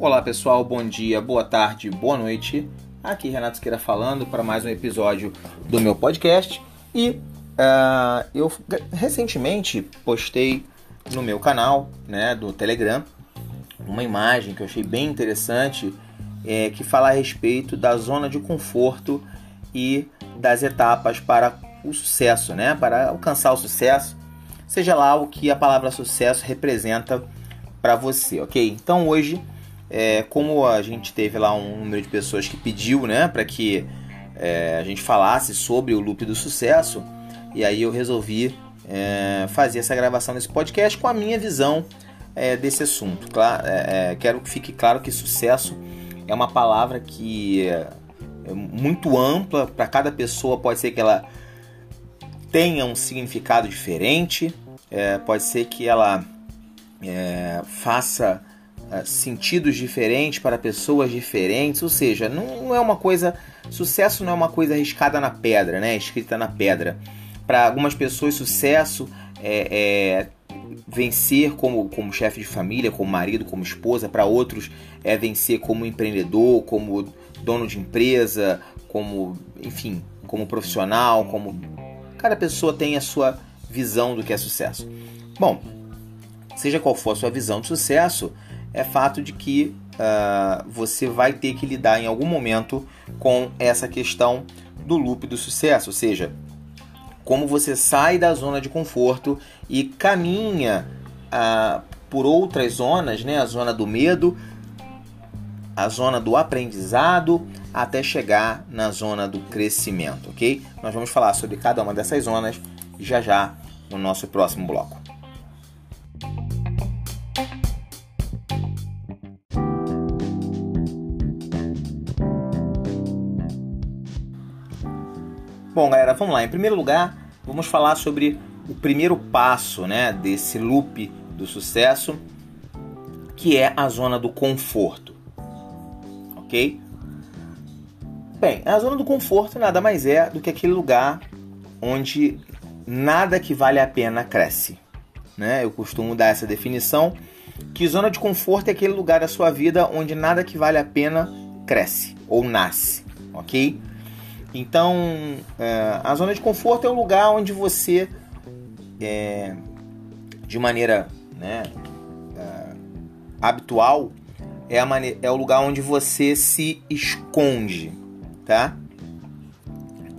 Olá pessoal, bom dia, boa tarde, boa noite. Aqui Renato Esqueira falando para mais um episódio do meu podcast. E uh, eu recentemente postei no meu canal né, do Telegram uma imagem que eu achei bem interessante é, que fala a respeito da zona de conforto e das etapas para o sucesso, né? Para alcançar o sucesso, seja lá o que a palavra sucesso representa para você, ok? Então hoje é, como a gente teve lá um número de pessoas que pediu, né, para que é, a gente falasse sobre o loop do sucesso, e aí eu resolvi é, fazer essa gravação desse podcast com a minha visão é, desse assunto. Claro, é, é, quero que fique claro que sucesso é uma palavra que é muito ampla para cada pessoa. Pode ser que ela tenha um significado diferente, pode ser que ela faça sentidos diferentes para pessoas diferentes, ou seja, não, é uma coisa. Sucesso não é uma coisa arriscada na pedra, né? Escrita na pedra. Para algumas pessoas, sucesso é, é vencer como, como chefe de família, como marido, como esposa. Para outros, é vencer como empreendedor, como dono de empresa, como, enfim, como profissional, como. Cada pessoa tem a sua visão do que é sucesso. Bom, seja qual for a sua visão de sucesso, é fato de que uh, você vai ter que lidar em algum momento com essa questão do loop do sucesso, ou seja, como você sai da zona de conforto e caminha uh, por outras zonas, né? a zona do medo, a zona do aprendizado, até chegar na zona do crescimento, ok? Nós vamos falar sobre cada uma dessas zonas já já no nosso próximo bloco. Bom, galera, vamos lá. Em primeiro lugar, vamos falar sobre o primeiro passo, né, desse loop do sucesso, que é a zona do conforto. OK? Bem, a zona do conforto nada mais é do que aquele lugar onde nada que vale a pena cresce. Né? Eu costumo dar essa definição que zona de conforto é aquele lugar da sua vida onde nada que vale a pena cresce ou nasce, ok? Então, é, a zona de conforto é um lugar onde você, é, de maneira né, é, habitual, é, a maneira, é o lugar onde você se esconde, tá?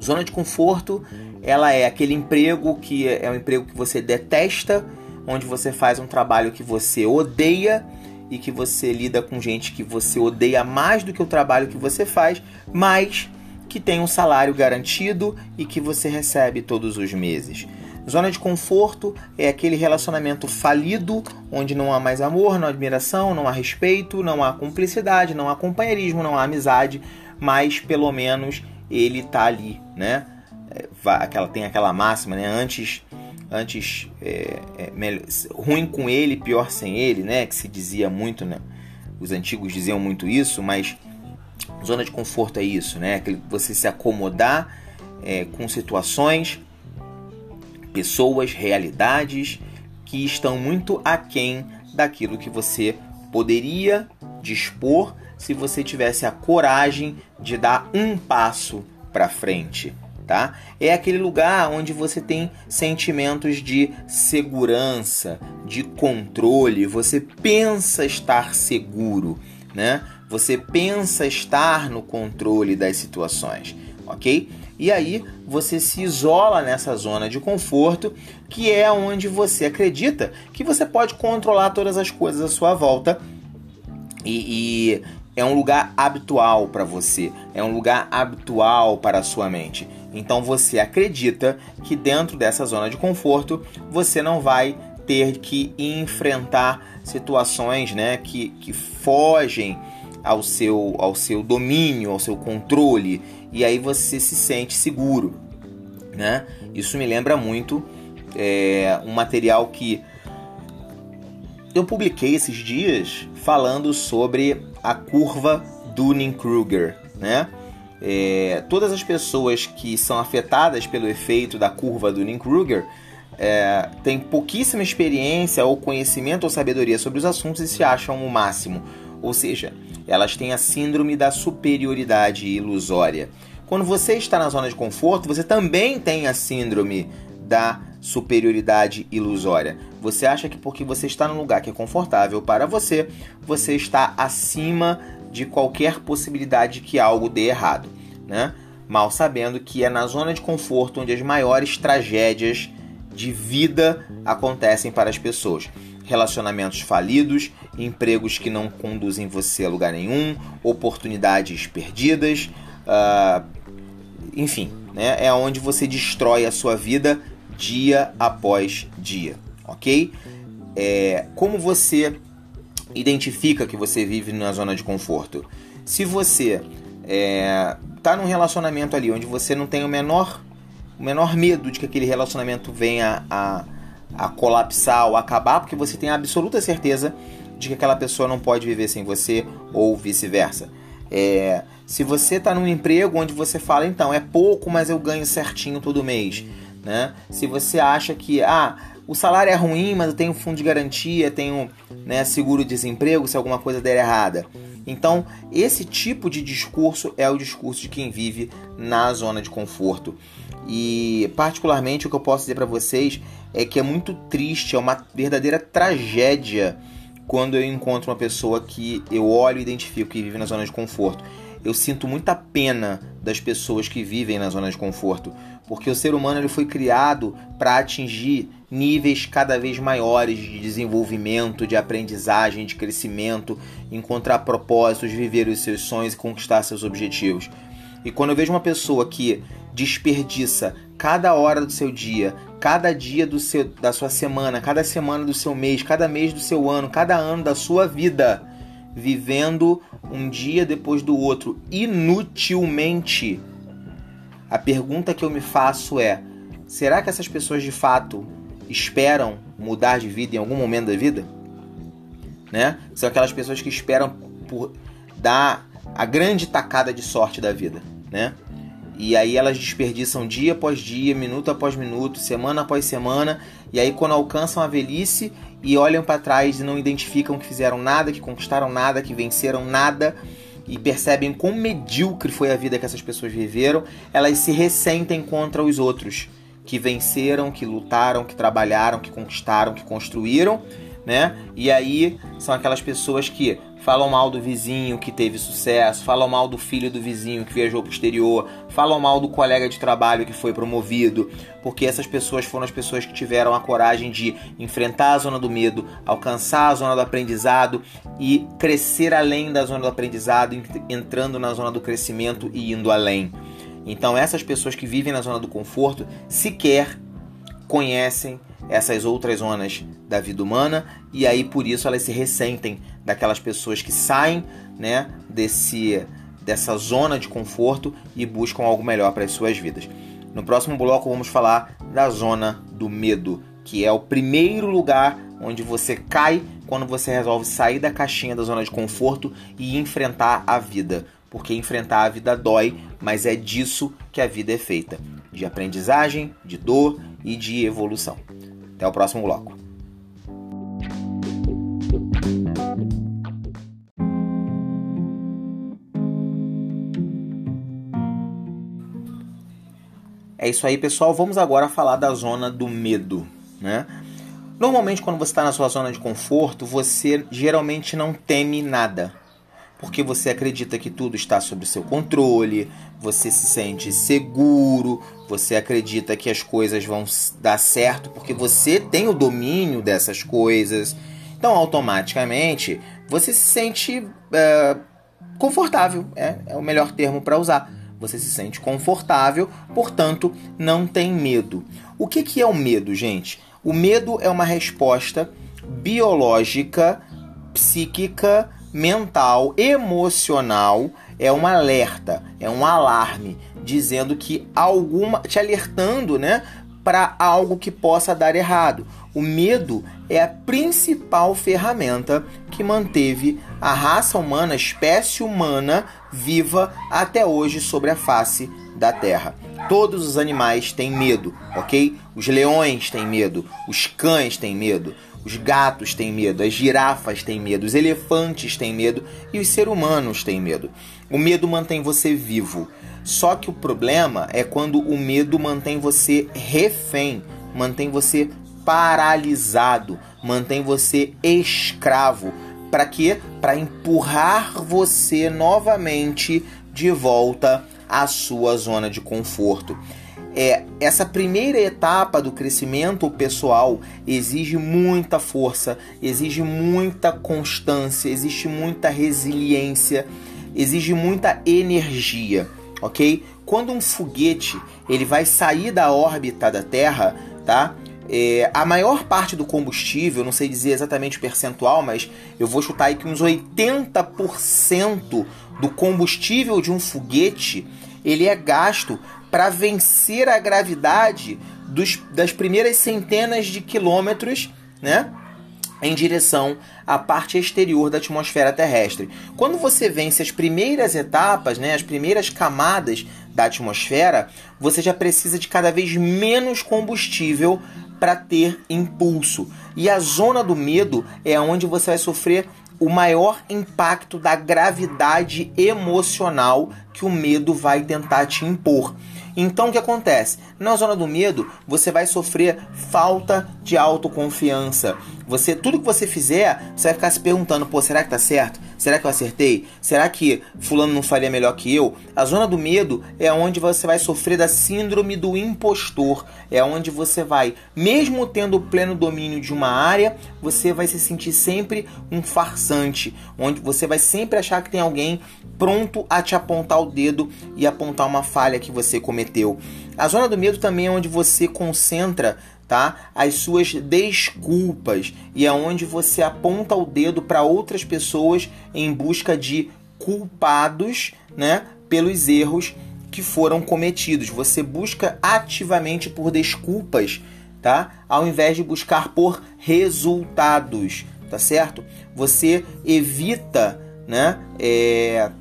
Zona de conforto, ela é aquele emprego que é, é um emprego que você detesta, onde você faz um trabalho que você odeia e que você lida com gente que você odeia mais do que o trabalho que você faz, mas que tem um salário garantido e que você recebe todos os meses. Zona de conforto é aquele relacionamento falido onde não há mais amor, não há admiração, não há respeito, não há cumplicidade, não há companheirismo, não há amizade, mas pelo menos ele tá ali, né? É, aquela tem aquela máxima, né? Antes antes é, é, melhor, ruim com ele, pior sem ele, né? Que se dizia muito, né? Os antigos diziam muito isso, mas Zona de conforto é isso, né? Você se acomodar é, com situações, pessoas, realidades que estão muito aquém daquilo que você poderia dispor se você tivesse a coragem de dar um passo para frente, tá? É aquele lugar onde você tem sentimentos de segurança, de controle, você pensa estar seguro, né? Você pensa estar no controle das situações, ok? E aí você se isola nessa zona de conforto, que é onde você acredita que você pode controlar todas as coisas à sua volta e, e é um lugar habitual para você, é um lugar habitual para a sua mente. Então você acredita que dentro dessa zona de conforto você não vai ter que enfrentar situações né, que, que fogem ao seu, ao seu domínio, ao seu controle, e aí você se sente seguro. Né? Isso me lembra muito é, um material que eu publiquei esses dias falando sobre a curva Dunning-Kruger. Né? É, todas as pessoas que são afetadas pelo efeito da curva Dunning-Kruger é, têm pouquíssima experiência ou conhecimento ou sabedoria sobre os assuntos e se acham o máximo Ou seja, elas têm a síndrome da superioridade ilusória. Quando você está na zona de conforto, você também tem a síndrome da superioridade ilusória. Você acha que porque você está num lugar que é confortável para você, você está acima de qualquer possibilidade que algo dê errado, né? Mal sabendo que é na zona de conforto onde as maiores tragédias de vida acontecem para as pessoas. Relacionamentos falidos, empregos que não conduzem você a lugar nenhum, oportunidades perdidas, uh, enfim, né, é onde você destrói a sua vida dia após dia, ok? É, como você identifica que você vive na zona de conforto? Se você é, tá num relacionamento ali onde você não tem o menor, o menor medo de que aquele relacionamento venha a, a colapsar ou acabar, porque você tem a absoluta certeza de que aquela pessoa não pode viver sem você ou vice-versa. É, se você está num emprego onde você fala, então, é pouco, mas eu ganho certinho todo mês. Né? Se você acha que ah, o salário é ruim, mas eu tenho fundo de garantia, tenho né, seguro-desemprego se alguma coisa der errada. Então, esse tipo de discurso é o discurso de quem vive na zona de conforto. E, particularmente, o que eu posso dizer para vocês é que é muito triste, é uma verdadeira tragédia quando eu encontro uma pessoa que eu olho e identifico que vive na zona de conforto eu sinto muita pena das pessoas que vivem na zona de conforto, porque o ser humano ele foi criado para atingir níveis cada vez maiores de desenvolvimento, de aprendizagem, de crescimento, encontrar propósitos, viver os seus sonhos e conquistar seus objetivos. E quando eu vejo uma pessoa que desperdiça cada hora do seu dia, cada dia do seu, da sua semana, cada semana do seu mês, cada mês do seu ano, cada ano da sua vida, vivendo um dia depois do outro inutilmente. A pergunta que eu me faço é: será que essas pessoas de fato esperam mudar de vida em algum momento da vida? Né? São aquelas pessoas que esperam por dar a grande tacada de sorte da vida, né? E aí elas desperdiçam dia após dia, minuto após minuto, semana após semana, e aí quando alcançam a velhice e olham para trás e não identificam que fizeram nada, que conquistaram nada, que venceram nada, e percebem quão medíocre foi a vida que essas pessoas viveram, elas se ressentem contra os outros que venceram, que lutaram, que trabalharam, que conquistaram, que construíram, né? E aí são aquelas pessoas que falam mal do vizinho que teve sucesso, falam mal do filho do vizinho que viajou para o exterior, falam mal do colega de trabalho que foi promovido, porque essas pessoas foram as pessoas que tiveram a coragem de enfrentar a zona do medo, alcançar a zona do aprendizado e crescer além da zona do aprendizado, entrando na zona do crescimento e indo além. Então, essas pessoas que vivem na zona do conforto sequer conhecem essas outras zonas da vida humana e aí por isso elas se ressentem daquelas pessoas que saem, né, desse dessa zona de conforto e buscam algo melhor para as suas vidas. No próximo bloco vamos falar da zona do medo, que é o primeiro lugar onde você cai quando você resolve sair da caixinha da zona de conforto e enfrentar a vida. Porque enfrentar a vida dói, mas é disso que a vida é feita: de aprendizagem, de dor e de evolução. Até o próximo bloco. É isso aí, pessoal. Vamos agora falar da zona do medo, né? Normalmente, quando você está na sua zona de conforto, você geralmente não teme nada, porque você acredita que tudo está sob seu controle, você se sente seguro, você acredita que as coisas vão dar certo porque você tem o domínio dessas coisas. Então, automaticamente, você se sente é, confortável, é, é o melhor termo para usar. Você se sente confortável, portanto, não tem medo. O que, que é o medo, gente? O medo é uma resposta biológica, psíquica, mental, emocional, é um alerta, é um alarme dizendo que alguma te alertando, né, para algo que possa dar errado. O medo é a principal ferramenta que manteve a raça humana, a espécie humana viva até hoje sobre a face da Terra. Todos os animais têm medo, ok? Os leões têm medo, os cães têm medo, os gatos têm medo, as girafas têm medo, os elefantes têm medo e os seres humanos têm medo. O medo mantém você vivo. Só que o problema é quando o medo mantém você refém, mantém você paralisado, mantém você escravo. Para quê? Para empurrar você novamente de volta à sua zona de conforto. É, essa primeira etapa do crescimento pessoal exige muita força, exige muita constância, existe muita resiliência, exige muita energia, ok? Quando um foguete ele vai sair da órbita da Terra, tá? É, a maior parte do combustível, não sei dizer exatamente o percentual, mas eu vou chutar aí que uns 80% do combustível de um foguete ele é gasto para vencer a gravidade dos, das primeiras centenas de quilômetros, né? Em direção à parte exterior da atmosfera terrestre. Quando você vence as primeiras etapas, né, as primeiras camadas da atmosfera, você já precisa de cada vez menos combustível para ter impulso. E a zona do medo é onde você vai sofrer o maior impacto da gravidade emocional que o medo vai tentar te impor. Então o que acontece? Na zona do medo, você vai sofrer falta de autoconfiança. Você tudo que você fizer, você vai ficar se perguntando, pô, será que tá certo? Será que eu acertei? Será que fulano não faria melhor que eu? A zona do medo é onde você vai sofrer da síndrome do impostor. É onde você vai, mesmo tendo pleno domínio de uma área, você vai se sentir sempre um farsante, onde você vai sempre achar que tem alguém pronto a te apontar o dedo e apontar uma falha que você cometeu. A zona do medo também é onde você concentra tá? As suas desculpas e é onde você aponta o dedo para outras pessoas em busca de culpados, né, pelos erros que foram cometidos. Você busca ativamente por desculpas, tá? Ao invés de buscar por resultados, tá certo? Você evita, né, é,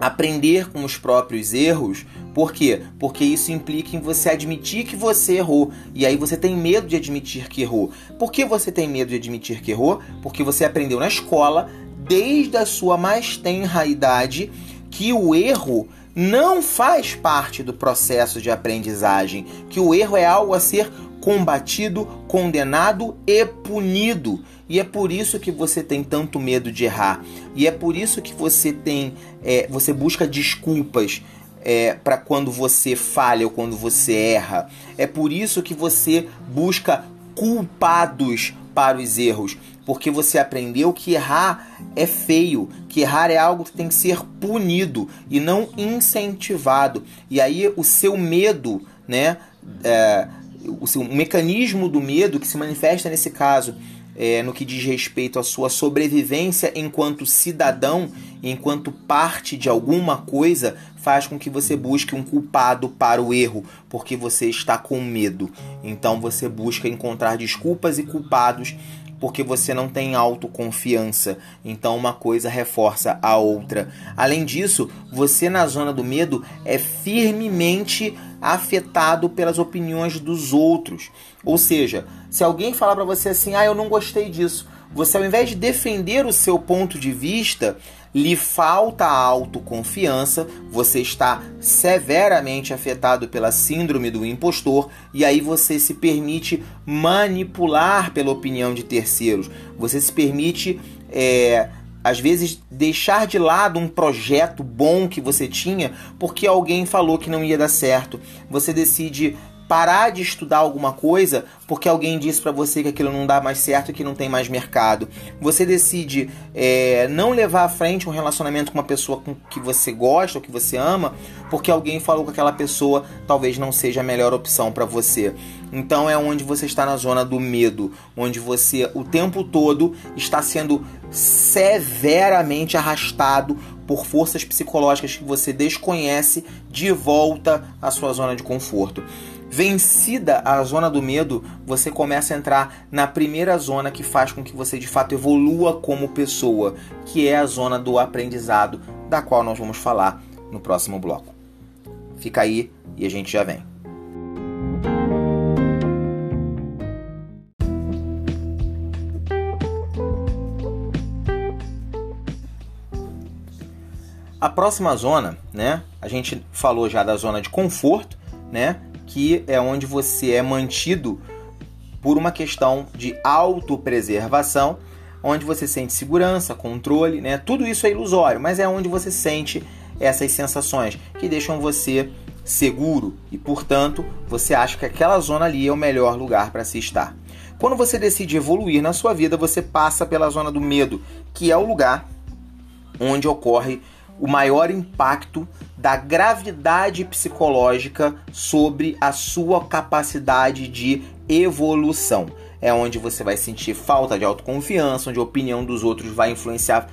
aprender com os próprios erros. Por quê? Porque isso implica em você admitir que você errou. E aí você tem medo de admitir que errou. Por que você tem medo de admitir que errou? Porque você aprendeu na escola, desde a sua mais tenra idade, que o erro não faz parte do processo de aprendizagem, que o erro é algo a ser combatido, condenado e punido. E é por isso que você tem tanto medo de errar. E é por isso que você tem, é, você busca desculpas é, para quando você falha ou quando você erra. É por isso que você busca culpados para os erros, porque você aprendeu que errar é feio, que errar é algo que tem que ser punido e não incentivado. E aí o seu medo, né, é, o, seu, o mecanismo do medo que se manifesta nesse caso é, no que diz respeito à sua sobrevivência enquanto cidadão, enquanto parte de alguma coisa, faz com que você busque um culpado para o erro, porque você está com medo. Então você busca encontrar desculpas e culpados porque você não tem autoconfiança. Então uma coisa reforça a outra. Além disso, você na zona do medo é firmemente afetado pelas opiniões dos outros. Ou seja, se alguém falar para você assim: "Ah, eu não gostei disso", você ao invés de defender o seu ponto de vista, lhe falta autoconfiança, você está severamente afetado pela síndrome do impostor e aí você se permite manipular pela opinião de terceiros. Você se permite, é, às vezes, deixar de lado um projeto bom que você tinha porque alguém falou que não ia dar certo. Você decide parar de estudar alguma coisa porque alguém disse para você que aquilo não dá mais certo e que não tem mais mercado. Você decide é, não levar à frente um relacionamento com uma pessoa com que você gosta ou que você ama porque alguém falou que aquela pessoa talvez não seja a melhor opção para você. Então é onde você está na zona do medo, onde você o tempo todo está sendo severamente arrastado por forças psicológicas que você desconhece de volta à sua zona de conforto. Vencida a zona do medo, você começa a entrar na primeira zona que faz com que você de fato evolua como pessoa, que é a zona do aprendizado da qual nós vamos falar no próximo bloco. Fica aí e a gente já vem. A próxima zona, né? A gente falou já da zona de conforto, né? Que é onde você é mantido por uma questão de autopreservação, onde você sente segurança, controle, né? Tudo isso é ilusório, mas é onde você sente essas sensações que deixam você seguro e, portanto, você acha que aquela zona ali é o melhor lugar para se estar. Quando você decide evoluir na sua vida, você passa pela zona do medo, que é o lugar onde ocorre o maior impacto da gravidade psicológica sobre a sua capacidade de evolução. É onde você vai sentir falta de autoconfiança, onde a opinião dos outros vai influenciar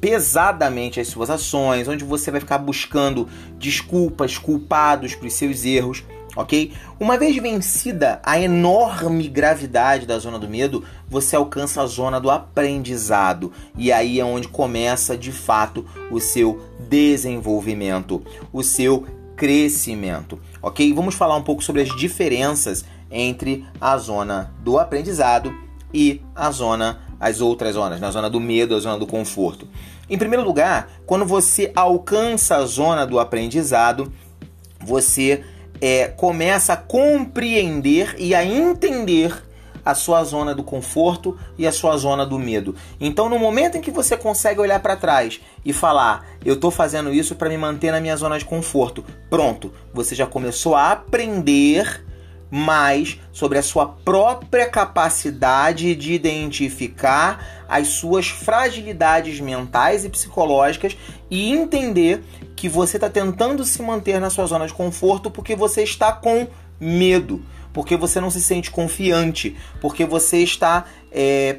pesadamente as suas ações, onde você vai ficar buscando desculpas, culpados para os seus erros ok? Uma vez vencida a enorme gravidade da zona do medo, você alcança a zona do aprendizado e aí é onde começa de fato o seu desenvolvimento, o seu crescimento, ok? Vamos falar um pouco sobre as diferenças entre a zona do aprendizado e a zona, as outras zonas, na zona do medo, a zona do conforto. Em primeiro lugar, quando você alcança a zona do aprendizado, você é, começa a compreender e a entender a sua zona do conforto e a sua zona do medo. Então, no momento em que você consegue olhar para trás e falar, eu estou fazendo isso para me manter na minha zona de conforto, pronto, você já começou a aprender mais sobre a sua própria capacidade de identificar as suas fragilidades mentais e psicológicas e entender que você está tentando se manter na sua zona de conforto porque você está com medo, porque você não se sente confiante, porque você está é,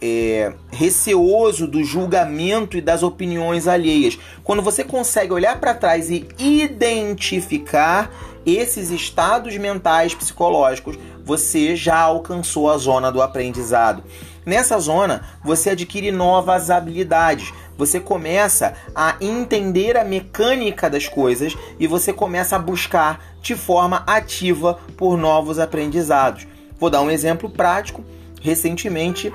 é, receoso do julgamento e das opiniões alheias. Quando você consegue olhar para trás e identificar esses estados mentais psicológicos, você já alcançou a zona do aprendizado. Nessa zona, você adquire novas habilidades. Você começa a entender a mecânica das coisas e você começa a buscar de forma ativa por novos aprendizados. Vou dar um exemplo prático. Recentemente,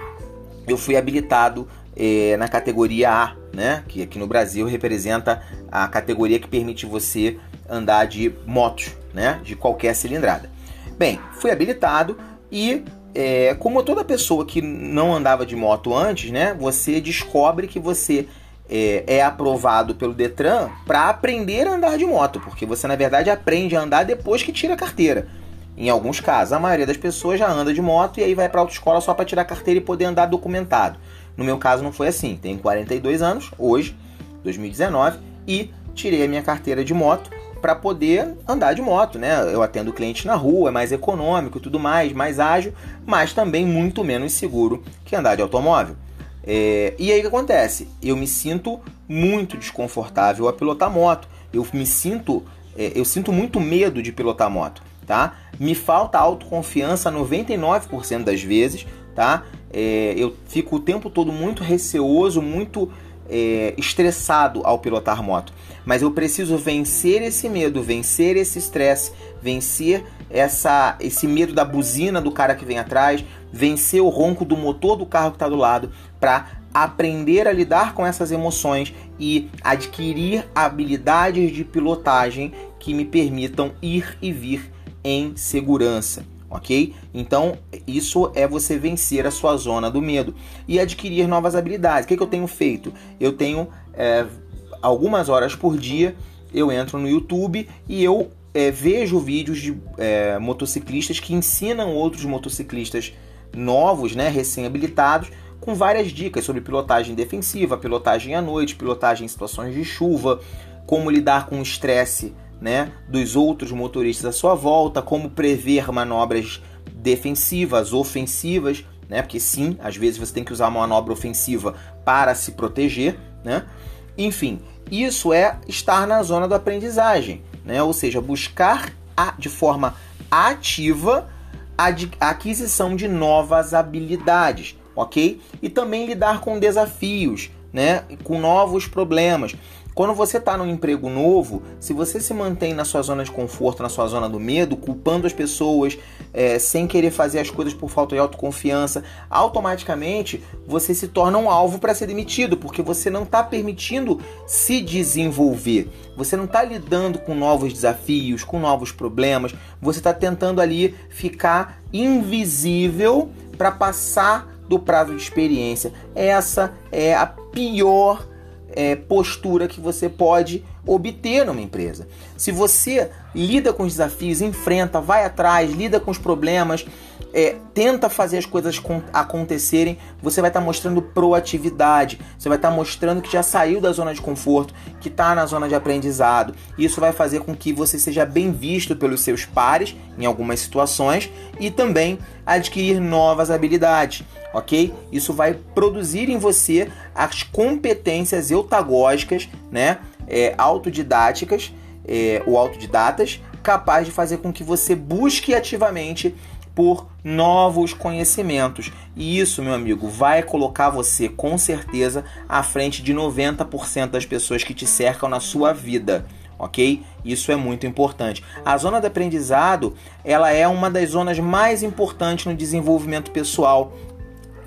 eu fui habilitado eh, na categoria A, né? que aqui no Brasil representa a categoria que permite você andar de motos, né? de qualquer cilindrada. Bem, fui habilitado e é, como toda pessoa que não andava de moto antes, né, você descobre que você é, é aprovado pelo Detran para aprender a andar de moto, porque você na verdade aprende a andar depois que tira a carteira. Em alguns casos, a maioria das pessoas já anda de moto e aí vai para autoescola só para tirar a carteira e poder andar documentado. No meu caso não foi assim. Tenho 42 anos hoje, 2019, e tirei a minha carteira de moto para poder andar de moto, né? Eu atendo cliente na rua, é mais econômico e tudo mais, mais ágil, mas também muito menos seguro que andar de automóvel. É, e aí o que acontece? Eu me sinto muito desconfortável a pilotar moto. Eu me sinto, é, eu sinto muito medo de pilotar moto, tá? Me falta autoconfiança 99% das vezes, tá? É, eu fico o tempo todo muito receoso, muito é, estressado ao pilotar moto. Mas eu preciso vencer esse medo, vencer esse estresse, vencer essa, esse medo da buzina do cara que vem atrás, vencer o ronco do motor do carro que está do lado, para aprender a lidar com essas emoções e adquirir habilidades de pilotagem que me permitam ir e vir em segurança ok? Então, isso é você vencer a sua zona do medo e adquirir novas habilidades. O que, que eu tenho feito? Eu tenho é, algumas horas por dia, eu entro no YouTube e eu é, vejo vídeos de é, motociclistas que ensinam outros motociclistas novos, né, recém-habilitados, com várias dicas sobre pilotagem defensiva, pilotagem à noite, pilotagem em situações de chuva, como lidar com o estresse né, dos outros motoristas à sua volta, como prever manobras defensivas, ofensivas, né, porque sim, às vezes você tem que usar uma manobra ofensiva para se proteger, né? Enfim, isso é estar na zona da aprendizagem, né? Ou seja, buscar a, de forma ativa a, a aquisição de novas habilidades, ok? E também lidar com desafios, né, com novos problemas. Quando você está num emprego novo, se você se mantém na sua zona de conforto, na sua zona do medo, culpando as pessoas, é, sem querer fazer as coisas por falta de autoconfiança, automaticamente você se torna um alvo para ser demitido, porque você não está permitindo se desenvolver. Você não está lidando com novos desafios, com novos problemas. Você está tentando ali ficar invisível para passar do prazo de experiência. Essa é a pior é, postura que você pode obter numa empresa. Se você lida com os desafios, enfrenta, vai atrás, lida com os problemas, é, tenta fazer as coisas acontecerem, você vai estar tá mostrando proatividade, você vai estar tá mostrando que já saiu da zona de conforto, que está na zona de aprendizado. Isso vai fazer com que você seja bem visto pelos seus pares em algumas situações e também adquirir novas habilidades ok? Isso vai produzir em você as competências eutagógicas, né? É, autodidáticas é, ou autodidatas, capaz de fazer com que você busque ativamente por novos conhecimentos. E isso, meu amigo, vai colocar você com certeza à frente de 90% das pessoas que te cercam na sua vida ok? Isso é muito importante. A zona de aprendizado, ela é uma das zonas mais importantes no desenvolvimento pessoal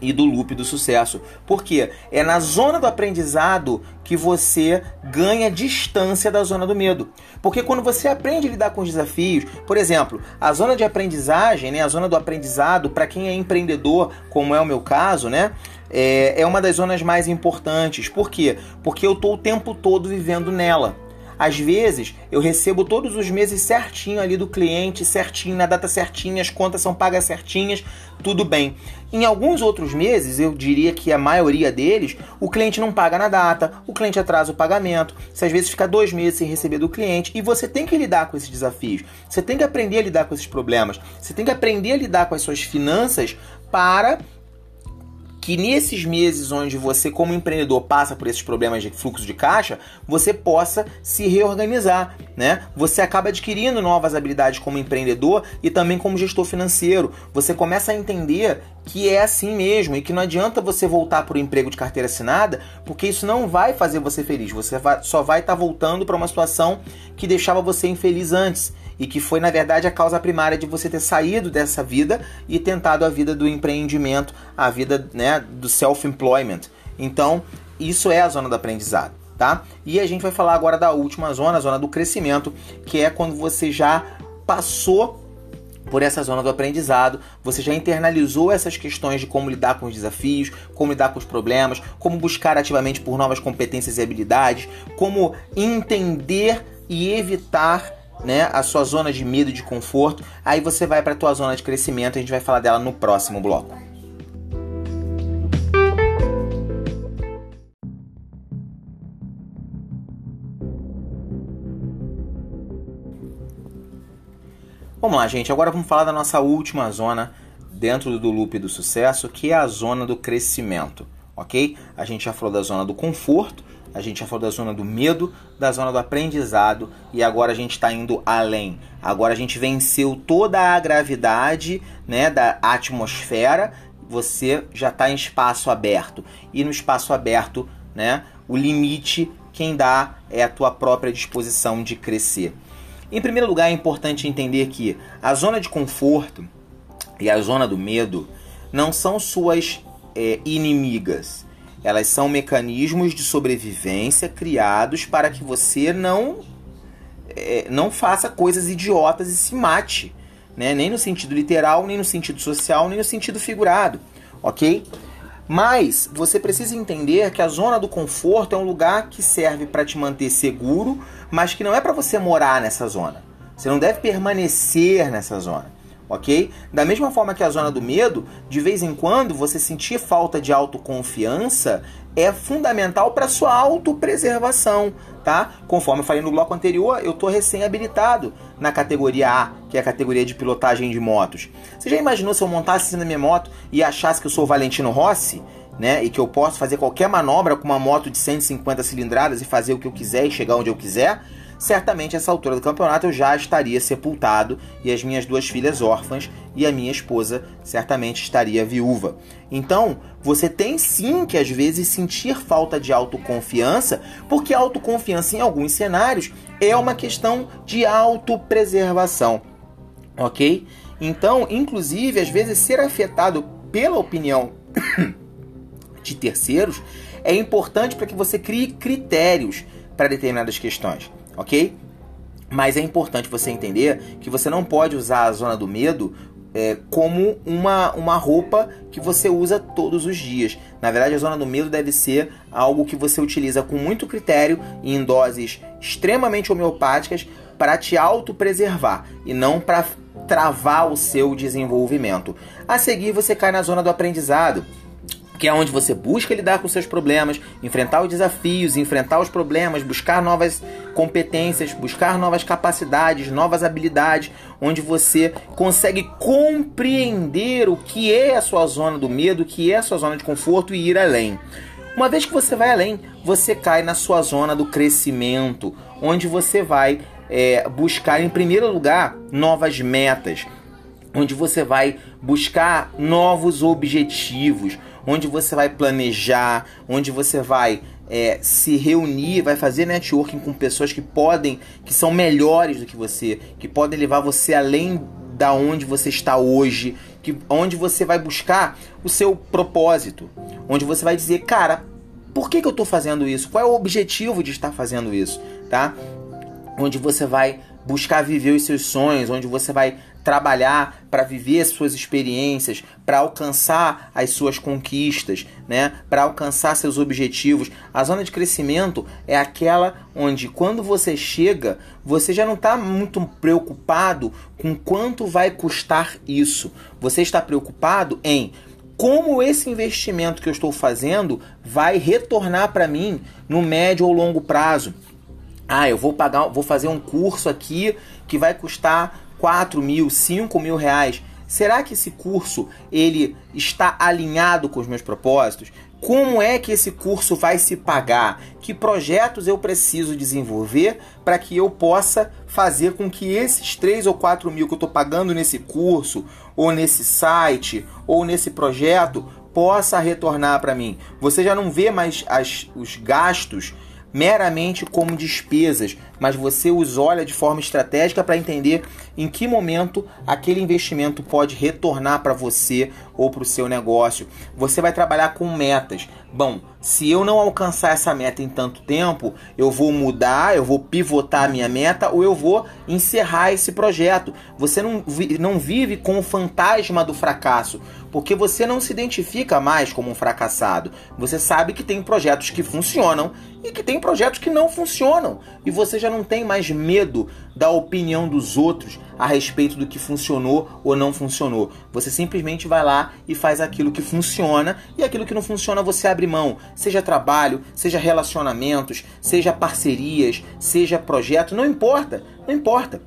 e do loop do sucesso. Porque é na zona do aprendizado que você ganha distância da zona do medo. Porque quando você aprende a lidar com os desafios, por exemplo, a zona de aprendizagem, né, a zona do aprendizado, para quem é empreendedor, como é o meu caso, né, é, é uma das zonas mais importantes. Por quê? Porque eu estou o tempo todo vivendo nela. Às vezes, eu recebo todos os meses certinho ali do cliente, certinho, na data certinha, as contas são pagas certinhas, tudo bem. Em alguns outros meses, eu diria que a maioria deles, o cliente não paga na data, o cliente atrasa o pagamento, você às vezes fica dois meses sem receber do cliente e você tem que lidar com esses desafios, você tem que aprender a lidar com esses problemas, você tem que aprender a lidar com as suas finanças para que nesses meses onde você, como empreendedor, passa por esses problemas de fluxo de caixa, você possa se reorganizar, né? Você acaba adquirindo novas habilidades como empreendedor e também como gestor financeiro. Você começa a entender que é assim mesmo e que não adianta você voltar para o emprego de carteira assinada, porque isso não vai fazer você feliz. Você só vai estar tá voltando para uma situação que deixava você infeliz antes e que foi na verdade a causa primária de você ter saído dessa vida e tentado a vida do empreendimento, a vida né, do self-employment. Então, isso é a zona do aprendizado. Tá? E a gente vai falar agora da última zona, a zona do crescimento, que é quando você já passou por essa zona do aprendizado, você já internalizou essas questões de como lidar com os desafios, como lidar com os problemas, como buscar ativamente por novas competências e habilidades, como entender e evitar né, a sua zona de medo e de conforto, aí você vai para a tua zona de crescimento, a gente vai falar dela no próximo bloco. Vamos lá, gente. Agora vamos falar da nossa última zona dentro do loop do sucesso, que é a zona do crescimento, ok? A gente já falou da zona do conforto, a gente já falou da zona do medo, da zona do aprendizado e agora a gente está indo além. Agora a gente venceu toda a gravidade né, da atmosfera, você já está em espaço aberto. E no espaço aberto, né, o limite quem dá é a tua própria disposição de crescer. Em primeiro lugar, é importante entender que a zona de conforto e a zona do medo não são suas é, inimigas elas são mecanismos de sobrevivência criados para que você não é, não faça coisas idiotas e se mate, né? Nem no sentido literal, nem no sentido social, nem no sentido figurado, ok? Mas você precisa entender que a zona do conforto é um lugar que serve para te manter seguro, mas que não é para você morar nessa zona. Você não deve permanecer nessa zona ok? Da mesma forma que a zona do medo, de vez em quando você sentir falta de autoconfiança é fundamental para sua autopreservação, tá? Conforme eu falei no bloco anterior, eu tô recém-habilitado na categoria A, que é a categoria de pilotagem de motos. Você já imaginou se eu montasse na minha moto e achasse que eu sou o Valentino Rossi? Né, e que eu posso fazer qualquer manobra com uma moto de 150 cilindradas e fazer o que eu quiser e chegar onde eu quiser? Certamente essa altura do campeonato eu já estaria sepultado e as minhas duas filhas órfãs e a minha esposa certamente estaria viúva. Então, você tem sim que às vezes sentir falta de autoconfiança, porque autoconfiança em alguns cenários é uma questão de autopreservação, ok? Então, inclusive, às vezes ser afetado pela opinião de terceiros é importante para que você crie critérios para determinadas questões, ok? Mas é importante você entender que você não pode usar a zona do medo é, como uma, uma roupa que você usa todos os dias. Na verdade, a zona do medo deve ser algo que você utiliza com muito critério e em doses extremamente homeopáticas para te autopreservar e não para travar o seu desenvolvimento. A seguir, você cai na zona do aprendizado que é onde você busca lidar com seus problemas, enfrentar os desafios, enfrentar os problemas, buscar novas competências, buscar novas capacidades, novas habilidades, onde você consegue compreender o que é a sua zona do medo, o que é a sua zona de conforto e ir além. Uma vez que você vai além, você cai na sua zona do crescimento, onde você vai é, buscar, em primeiro lugar, novas metas, onde você vai buscar novos objetivos, onde você vai planejar, onde você vai é, se reunir, vai fazer networking com pessoas que podem, que são melhores do que você, que podem levar você além da onde você está hoje, que onde você vai buscar o seu propósito, onde você vai dizer, cara, por que, que eu estou fazendo isso? Qual é o objetivo de estar fazendo isso, tá? Onde você vai buscar viver os seus sonhos, onde você vai trabalhar para viver as suas experiências, para alcançar as suas conquistas, né? Para alcançar seus objetivos. A zona de crescimento é aquela onde quando você chega, você já não está muito preocupado com quanto vai custar isso. Você está preocupado em como esse investimento que eu estou fazendo vai retornar para mim no médio ou longo prazo. Ah, eu vou pagar, vou fazer um curso aqui que vai custar 4 mil, 5 mil reais. Será que esse curso ele está alinhado com os meus propósitos? Como é que esse curso vai se pagar? Que projetos eu preciso desenvolver para que eu possa fazer com que esses 3 ou 4 mil que eu estou pagando nesse curso, ou nesse site, ou nesse projeto, possa retornar para mim? Você já não vê mais as, os gastos meramente como despesas, mas você os olha de forma estratégica para entender em que momento aquele investimento pode retornar para você ou para o seu negócio. Você vai trabalhar com metas. Bom, se eu não alcançar essa meta em tanto tempo, eu vou mudar, eu vou pivotar a minha meta ou eu vou encerrar esse projeto. Você não, não vive com o fantasma do fracasso, porque você não se identifica mais como um fracassado. Você sabe que tem projetos que funcionam e que tem projetos que não funcionam. E você já não tem mais medo da opinião dos outros a respeito do que funcionou ou não funcionou. Você simplesmente vai lá e faz aquilo que funciona e aquilo que não funciona você abre mão. Seja trabalho, seja relacionamentos, seja parcerias, seja projeto, não importa, não importa.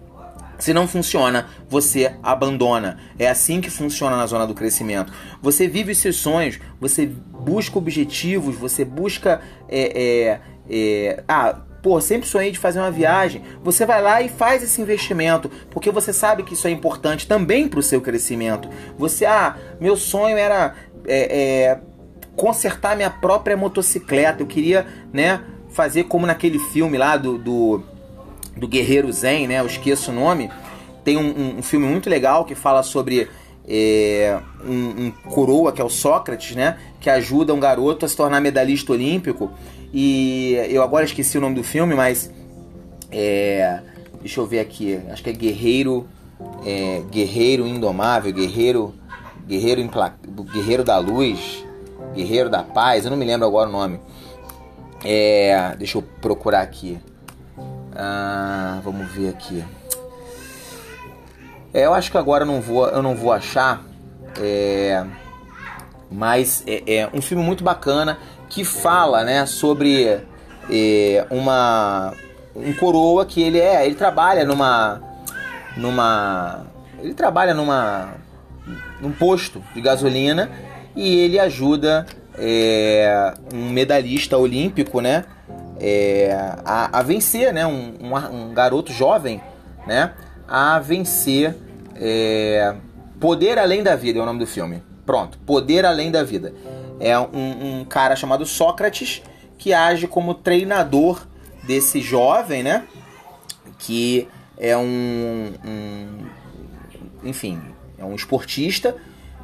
Se não funciona, você abandona. É assim que funciona na zona do crescimento. Você vive os seus sonhos, você busca objetivos, você busca. É, é, é, ah, pô, sempre sonhei de fazer uma viagem. Você vai lá e faz esse investimento, porque você sabe que isso é importante também para o seu crescimento. Você, ah, meu sonho era é, é, consertar minha própria motocicleta. Eu queria, né, fazer como naquele filme lá do, do, do Guerreiro Zen, né? Eu esqueço o nome. Tem um, um, um filme muito legal que fala sobre é, um, um, coroa que é o Sócrates, né? Que ajuda um garoto a se tornar medalhista olímpico. E eu agora esqueci o nome do filme, mas é, deixa eu ver aqui. Acho que é Guerreiro, é, Guerreiro Indomável, Guerreiro, Guerreiro Impla, Guerreiro da Luz, Guerreiro da Paz. Eu não me lembro agora o nome. É, deixa eu procurar aqui. Ah, vamos ver aqui. É, eu acho que agora eu não vou, eu não vou achar. É, mas é, é um filme muito bacana que fala, né, sobre é, uma um coroa que ele é, ele trabalha numa numa ele trabalha numa num posto de gasolina e ele ajuda é, um medalhista olímpico, né, é, a, a, vencer, né? Um, um, um, garoto jovem, né? A vencer é, Poder Além da Vida é o nome do filme. Pronto, Poder Além da Vida. É um, um cara chamado Sócrates que age como treinador desse jovem, né? Que é um, um enfim, é um esportista.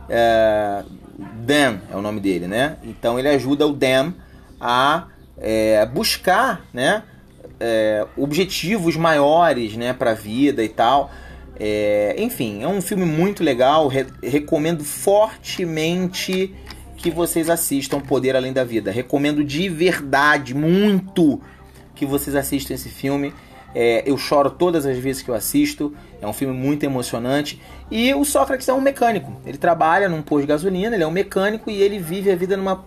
É, Dan é o nome dele, né? Então ele ajuda o Dan a é, buscar, né? É, objetivos maiores, né, para a vida e tal. É, enfim, é um filme muito legal. Re recomendo fortemente que vocês assistam Poder Além da Vida. Recomendo de verdade, muito, que vocês assistam esse filme. É, eu choro todas as vezes que eu assisto. É um filme muito emocionante. E o Sócrates é um mecânico. Ele trabalha num posto de gasolina, ele é um mecânico e ele vive a vida numa,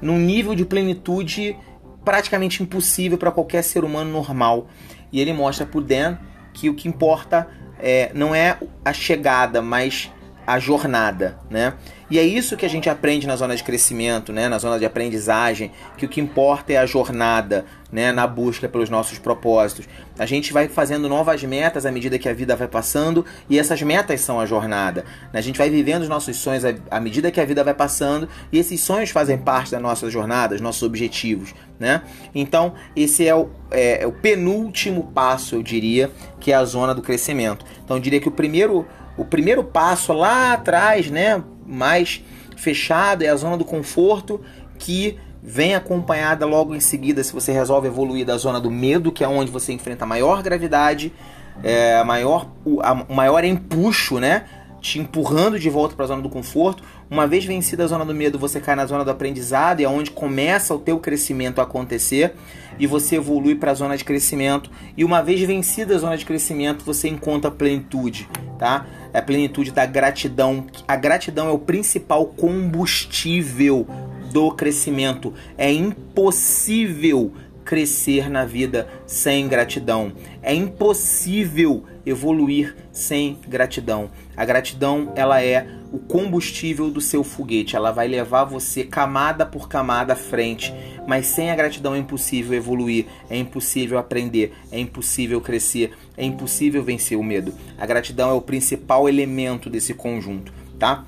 num nível de plenitude praticamente impossível para qualquer ser humano normal. E ele mostra pro Dan que o que importa é, não é a chegada, mas a jornada, né? E é isso que a gente aprende na zona de crescimento, né? Na zona de aprendizagem, que o que importa é a jornada, né? Na busca pelos nossos propósitos. A gente vai fazendo novas metas à medida que a vida vai passando e essas metas são a jornada. A gente vai vivendo os nossos sonhos à medida que a vida vai passando e esses sonhos fazem parte da nossa jornada, dos nossos objetivos, né? Então esse é o, é, é o penúltimo passo, eu diria, que é a zona do crescimento. Então eu diria que o primeiro o primeiro passo lá atrás, né, mais fechado, é a zona do conforto que vem acompanhada logo em seguida, se você resolve evoluir da zona do medo, que é onde você enfrenta maior gravidade, é, maior, o, a, maior empuxo, né? Te empurrando de volta para a zona do conforto. Uma vez vencida a zona do medo, você cai na zona do aprendizado e é onde começa o teu crescimento a acontecer e você evolui para a zona de crescimento. E uma vez vencida a zona de crescimento, você encontra a plenitude, tá? É a plenitude da gratidão. A gratidão é o principal combustível do crescimento. É impossível crescer na vida sem gratidão. É impossível evoluir sem gratidão. A gratidão, ela é o combustível do seu foguete. Ela vai levar você camada por camada à frente. Mas sem a gratidão é impossível evoluir, é impossível aprender, é impossível crescer, é impossível vencer o medo. A gratidão é o principal elemento desse conjunto, tá?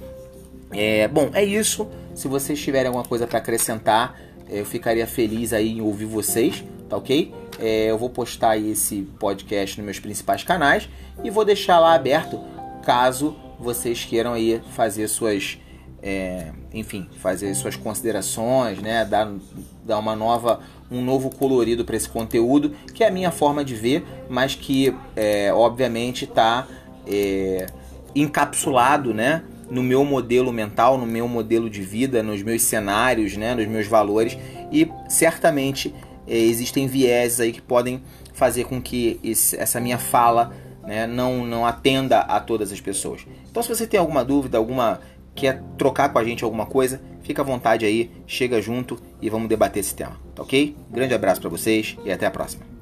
É, bom, é isso. Se vocês tiverem alguma coisa para acrescentar, eu ficaria feliz aí em ouvir vocês, tá ok? É, eu vou postar esse podcast nos meus principais canais e vou deixar lá aberto caso vocês queiram aí fazer suas, é, enfim, fazer suas considerações, né? Dar, dar uma nova, um novo colorido para esse conteúdo, que é a minha forma de ver, mas que é, obviamente está é, encapsulado, né? no meu modelo mental, no meu modelo de vida, nos meus cenários, né, nos meus valores e certamente é, existem viés aí que podem fazer com que esse, essa minha fala né, não, não atenda a todas as pessoas. Então se você tem alguma dúvida, alguma quer trocar com a gente alguma coisa, fica à vontade aí, chega junto e vamos debater esse tema, tá ok? Grande abraço para vocês e até a próxima.